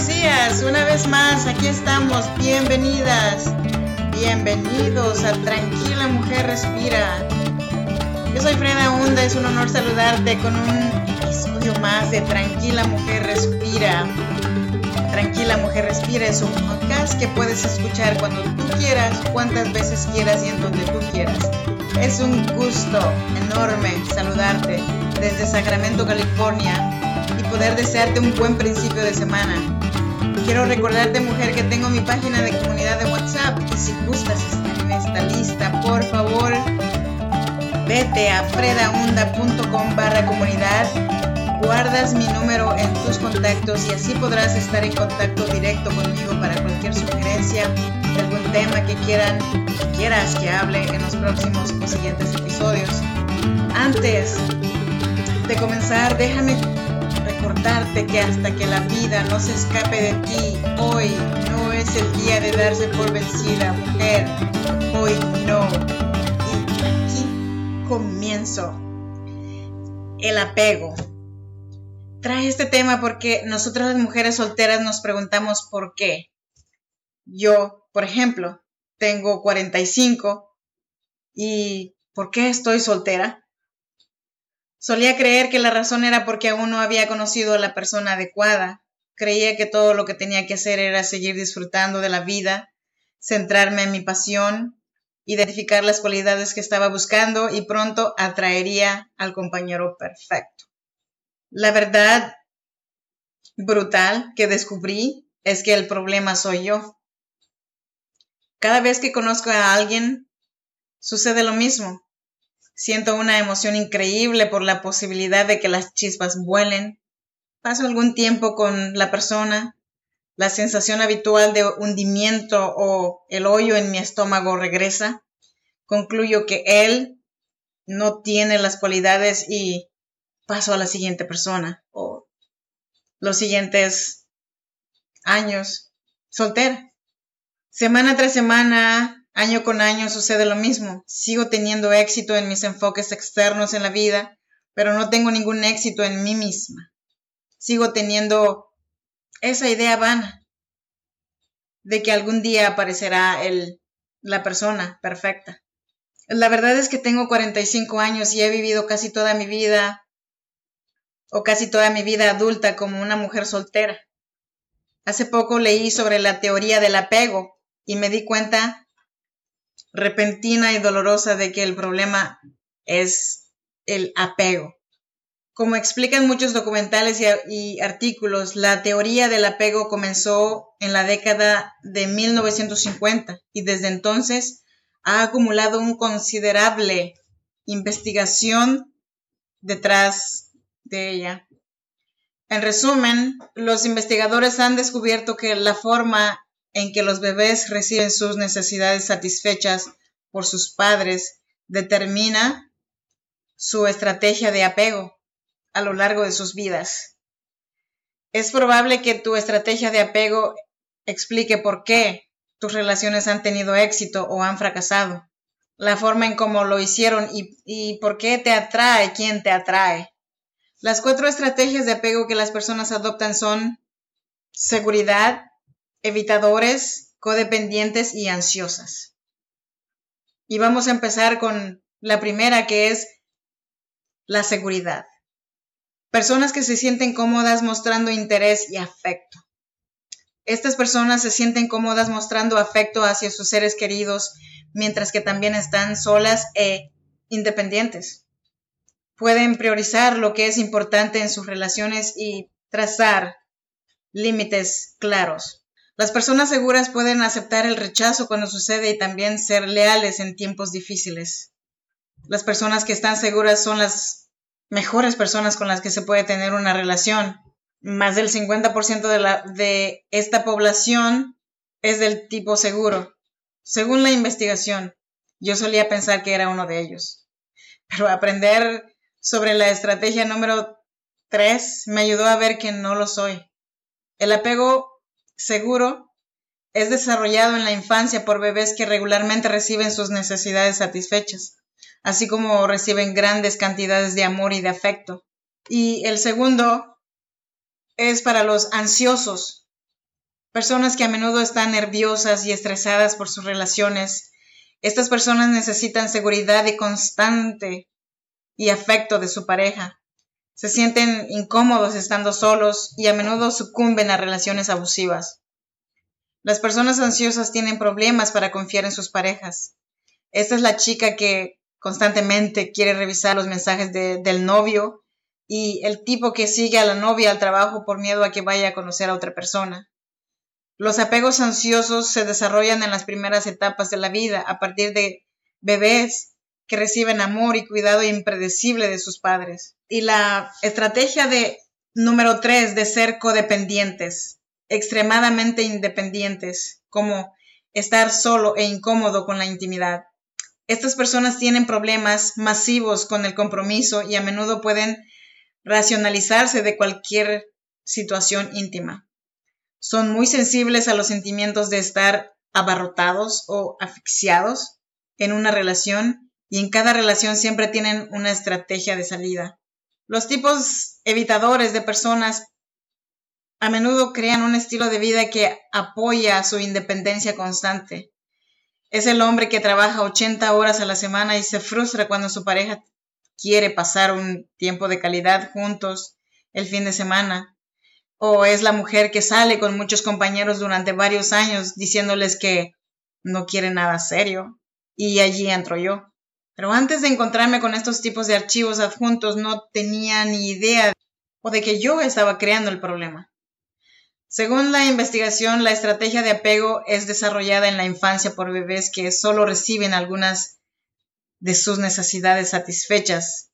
buenos días. Una vez más, aquí estamos. Bienvenidas. Bienvenidos a Tranquila Mujer Respira. Yo soy Freda Hunda, es un honor saludarte con un episodio más de Tranquila Mujer Respira. Tranquila Mujer Respira es un podcast que puedes escuchar cuando tú quieras, cuantas veces quieras y en donde tú quieras. Es un gusto enorme saludarte desde Sacramento, California y poder desearte un buen principio de semana. Quiero recordarte, mujer, que tengo mi página de comunidad de WhatsApp y si gustas estar en esta lista, por favor, vete a fredaunda.com barra comunidad, guardas mi número en tus contactos y así podrás estar en contacto directo conmigo para cualquier sugerencia algún tema que quieran, quieras que hable en los próximos o siguientes episodios. Antes de comenzar, déjame recordarte que hasta que la vida no se escape de ti, hoy no es el día de darse por vencida, mujer. Hoy no. Y aquí comienzo. El apego. Trae este tema porque nosotras las mujeres solteras nos preguntamos por qué. Yo, por ejemplo, tengo 45 y ¿por qué estoy soltera? Solía creer que la razón era porque aún no había conocido a la persona adecuada. Creía que todo lo que tenía que hacer era seguir disfrutando de la vida, centrarme en mi pasión, identificar las cualidades que estaba buscando y pronto atraería al compañero perfecto. La verdad brutal que descubrí es que el problema soy yo. Cada vez que conozco a alguien, sucede lo mismo. Siento una emoción increíble por la posibilidad de que las chispas vuelen. Paso algún tiempo con la persona. La sensación habitual de hundimiento o el hoyo en mi estómago regresa. Concluyo que él no tiene las cualidades y paso a la siguiente persona o los siguientes años soltera. Semana tras semana Año con año sucede lo mismo. Sigo teniendo éxito en mis enfoques externos en la vida, pero no tengo ningún éxito en mí misma. Sigo teniendo esa idea vana de que algún día aparecerá el, la persona perfecta. La verdad es que tengo 45 años y he vivido casi toda mi vida o casi toda mi vida adulta como una mujer soltera. Hace poco leí sobre la teoría del apego y me di cuenta repentina y dolorosa de que el problema es el apego. Como explican muchos documentales y, artículos, la teoría del apego comenzó en la década de 1950 y desde entonces ha acumulado un considerable investigación detrás de ella. En resumen, los investigadores han descubierto que la forma en que los bebés reciben sus necesidades satisfechas por sus padres determina su estrategia de apego a lo largo de sus vidas. Es probable que tu estrategia de apego explique por qué tus relaciones han tenido éxito o han fracasado, la forma en cómo lo hicieron y, y por qué te atrae quién te atrae. Las cuatro estrategias de apego que las personas adoptan son seguridad, evitadores, codependientes y ansiosas. Y vamos a empezar con la primera que es la seguridad. Personas que se sienten cómodas mostrando interés y afecto. Estas personas se sienten cómodas mostrando afecto hacia sus seres queridos, mientras que también están solas e independientes. Pueden priorizar lo que es importante en sus relaciones y trazar límites claros. Las personas seguras pueden aceptar el rechazo cuando sucede y también ser leales en tiempos difíciles. Las personas que están seguras son las mejores personas con las que se puede tener una relación. Más del 50% de, de esta población es del tipo seguro. Según la investigación, yo solía pensar que era uno de ellos. Pero aprender sobre la estrategia número 3 me ayudó a ver que no lo soy. El apego seguro es desarrollado en la infancia por bebés que regularmente reciben sus necesidades satisfechas, así como reciben grandes cantidades de amor y de afecto. Y el segundo es para los ansiosos. Personas que a menudo están nerviosas y estresadas por sus relaciones. Estas personas necesitan seguridad y constante y afecto de su pareja. Se sienten incómodos estando solos y a menudo sucumben a relaciones abusivas. Las personas ansiosas tienen problemas para confiar en sus parejas. Esta es la chica que constantemente quiere revisar los mensajes del novio y el tipo que sigue a la novia al trabajo por miedo a que vaya a conocer a otra persona. Los apegos ansiosos se desarrollan en las primeras etapas de la vida a partir de bebés que reciben amor y cuidado impredecible de sus padres. Y la estrategia de número tres de ser codependientes, extremadamente independientes, como estar solo e incómodo con la intimidad. Estas personas tienen problemas masivos con el compromiso y a menudo pueden racionalizarse de cualquier situación íntima. Son muy sensibles a los sentimientos de estar abarrotados o asfixiados en una relación y en cada relación siempre tienen una estrategia de salida. Los tipos evitadores de personas a menudo crean un estilo de vida que apoya su independencia constante. Es el hombre que trabaja 80 horas a la semana y se frustra cuando su pareja quiere pasar un tiempo de calidad juntos el fin de semana. O es la mujer que sale con muchos compañeros durante varios años diciéndoles que no quiere nada serio. Y allí entro yo. Pero antes de encontrarme con estos tipos de archivos adjuntos no tenía ni idea o de que yo estaba creando el problema. Según la investigación, la estrategia de apego es desarrollada en la infancia por bebés que solo reciben algunas de sus necesidades satisfechas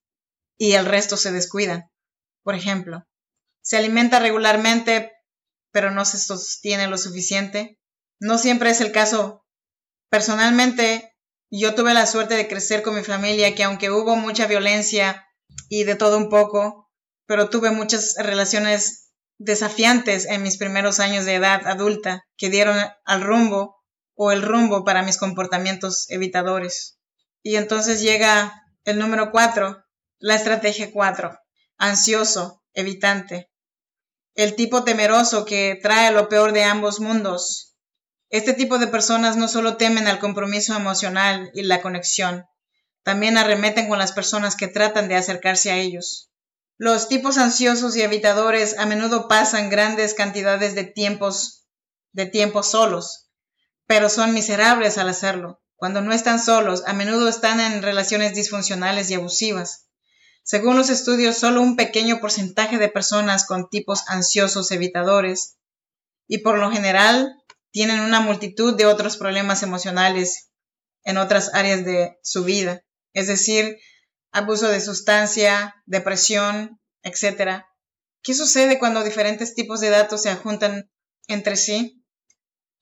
y el resto se descuidan. Por ejemplo, se alimenta regularmente pero no se sostiene lo suficiente. No siempre es el caso. Personalmente, yo tuve la suerte de crecer con mi familia que aunque hubo mucha violencia y de todo un poco, pero tuve muchas relaciones desafiantes en mis primeros años de edad adulta que dieron al rumbo o el rumbo para mis comportamientos evitadores. Y entonces llega el número cuatro, la estrategia cuatro, ansioso, evitante. El tipo temeroso que trae lo peor de ambos mundos. Este tipo de personas no solo temen al compromiso emocional y la conexión, también arremeten con las personas que tratan de acercarse a ellos. Los tipos ansiosos y evitadores a menudo pasan grandes cantidades de tiempos de tiempo solos, pero son miserables al hacerlo. Cuando no están solos, a menudo están en relaciones disfuncionales y abusivas. Según los estudios, solo un pequeño porcentaje de personas con tipos ansiosos evitadores y por lo general tienen una multitud de otros problemas emocionales en otras áreas de su vida. Es decir, abuso de sustancia, depresión, etc. ¿Qué sucede cuando diferentes tipos de datos se adjuntan entre sí?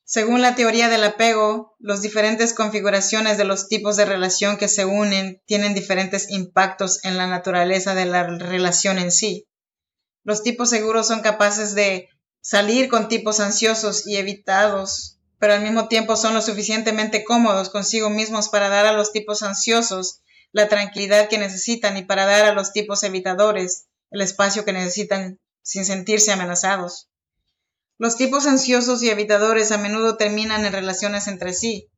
Según la teoría del apego, las diferentes configuraciones de los tipos de relación que se unen tienen diferentes impactos en la naturaleza de la relación en sí. Los tipos seguros son capaces de salir con tipos ansiosos y evitados, pero al mismo tiempo son lo suficientemente cómodos consigo mismos para dar a los tipos ansiosos la tranquilidad que necesitan y para dar a los tipos evitadores el espacio que necesitan sin sentirse amenazados. Los tipos ansiosos y evitadores a menudo terminan en relaciones entre sí.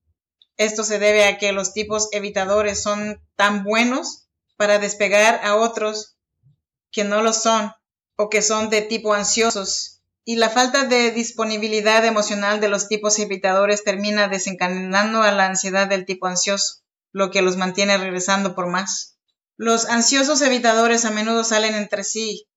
Esto se debe a que los tipos evitadores son tan buenos para despegar a otros que no lo son o que son de tipo ansiosos y la falta de disponibilidad emocional de los tipos evitadores termina desencadenando a la ansiedad del tipo ansioso lo que los mantiene regresando por más. Los ansiosos evitadores a menudo salen entre sí,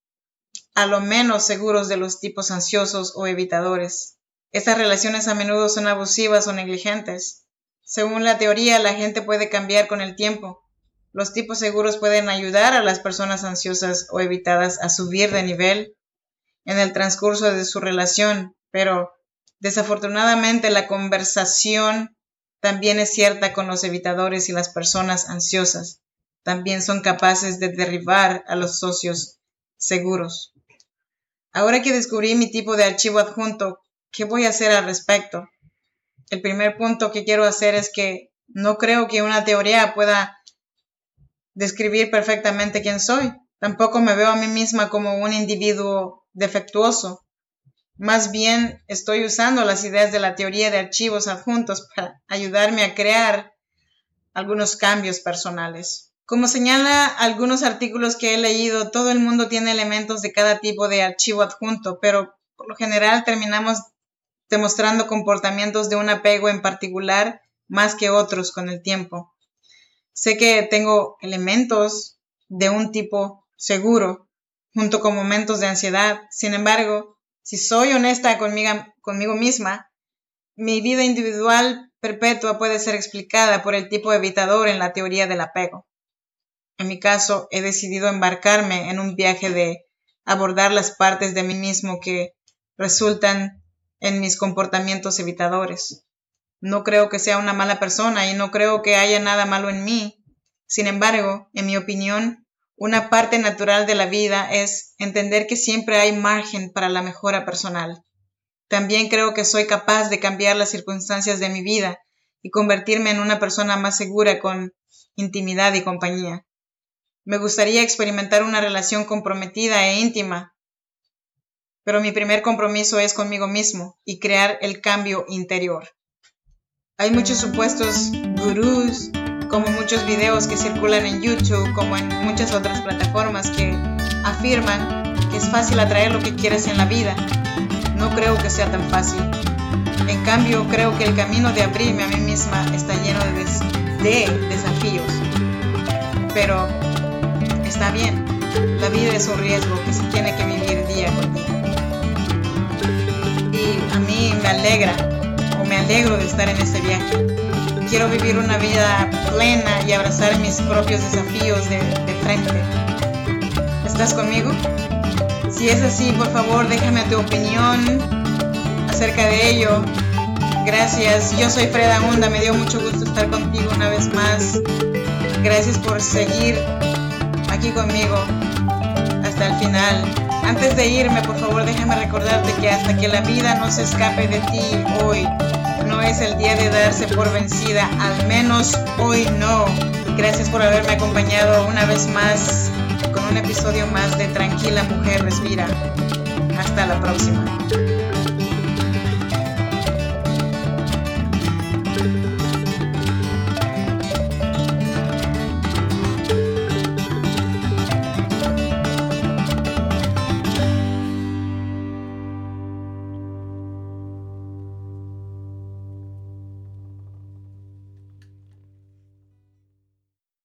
a lo menos seguros de los tipos ansiosos o evitadores. Estas relaciones a menudo son abusivas o negligentes. Según la teoría, la gente puede cambiar con el tiempo. Los tipos seguros pueden ayudar a las personas ansiosas o evitadas a subir de nivel en el transcurso de su relación, pero desafortunadamente la conversación también es cierta con los evitadores y las personas ansiosas. También son capaces de derribar a los socios seguros. Ahora que descubrí mi tipo de archivo adjunto, ¿qué voy a hacer al respecto? El primer punto que quiero hacer es que no creo que una teoría pueda describir perfectamente quién soy. Tampoco me veo a mí misma como un individuo defectuoso. Más bien estoy usando las ideas de la teoría de archivos adjuntos para ayudarme a crear algunos cambios personales. Como señala algunos artículos que he leído, todo el mundo tiene elementos de cada tipo de archivo adjunto, pero por lo general terminamos demostrando comportamientos de un apego en particular más que otros con el tiempo. Sé que tengo elementos de un tipo seguro, junto con momentos de ansiedad. Sin embargo, si soy honesta conmigo, conmigo misma, mi vida individual perpetua puede ser explicada por el tipo evitador en la teoría del apego. En mi caso, he decidido embarcarme en un viaje de abordar las partes de mí mismo que resultan en mis comportamientos evitadores. No creo que sea una mala persona y no creo que haya nada malo en mí. Sin embargo, en mi opinión, una parte natural de la vida es entender que siempre hay margen para la mejora personal. También creo que soy capaz de cambiar las circunstancias de mi vida y convertirme en una persona más segura con intimidad y compañía. Me gustaría experimentar una relación comprometida e íntima, pero mi primer compromiso es conmigo mismo y crear el cambio interior. Hay muchos supuestos gurús como muchos videos que circulan en YouTube, como en muchas otras plataformas que afirman que es fácil atraer lo que quieres en la vida. No creo que sea tan fácil. En cambio, creo que el camino de abrirme a mí misma está lleno de, de desafíos. Pero está bien, la vida es un riesgo que se tiene que vivir día con día. Y a mí me alegra o me alegro de estar en este viaje quiero vivir una vida plena y abrazar mis propios desafíos de, frente. ¿Estás conmigo? Si es así, por favor, déjame tu opinión acerca de ello. Gracias. Yo soy Freda Hunda. Me dio mucho gusto estar contigo una vez más. Gracias por seguir aquí conmigo hasta el final. Antes de irme, por favor, déjame recordarte que hasta que la vida no se escape de ti hoy, no es el día de darse por vencida, al menos hoy no. Gracias por haberme acompañado una vez más con un episodio más de Tranquila Mujer Respira. Hasta la próxima.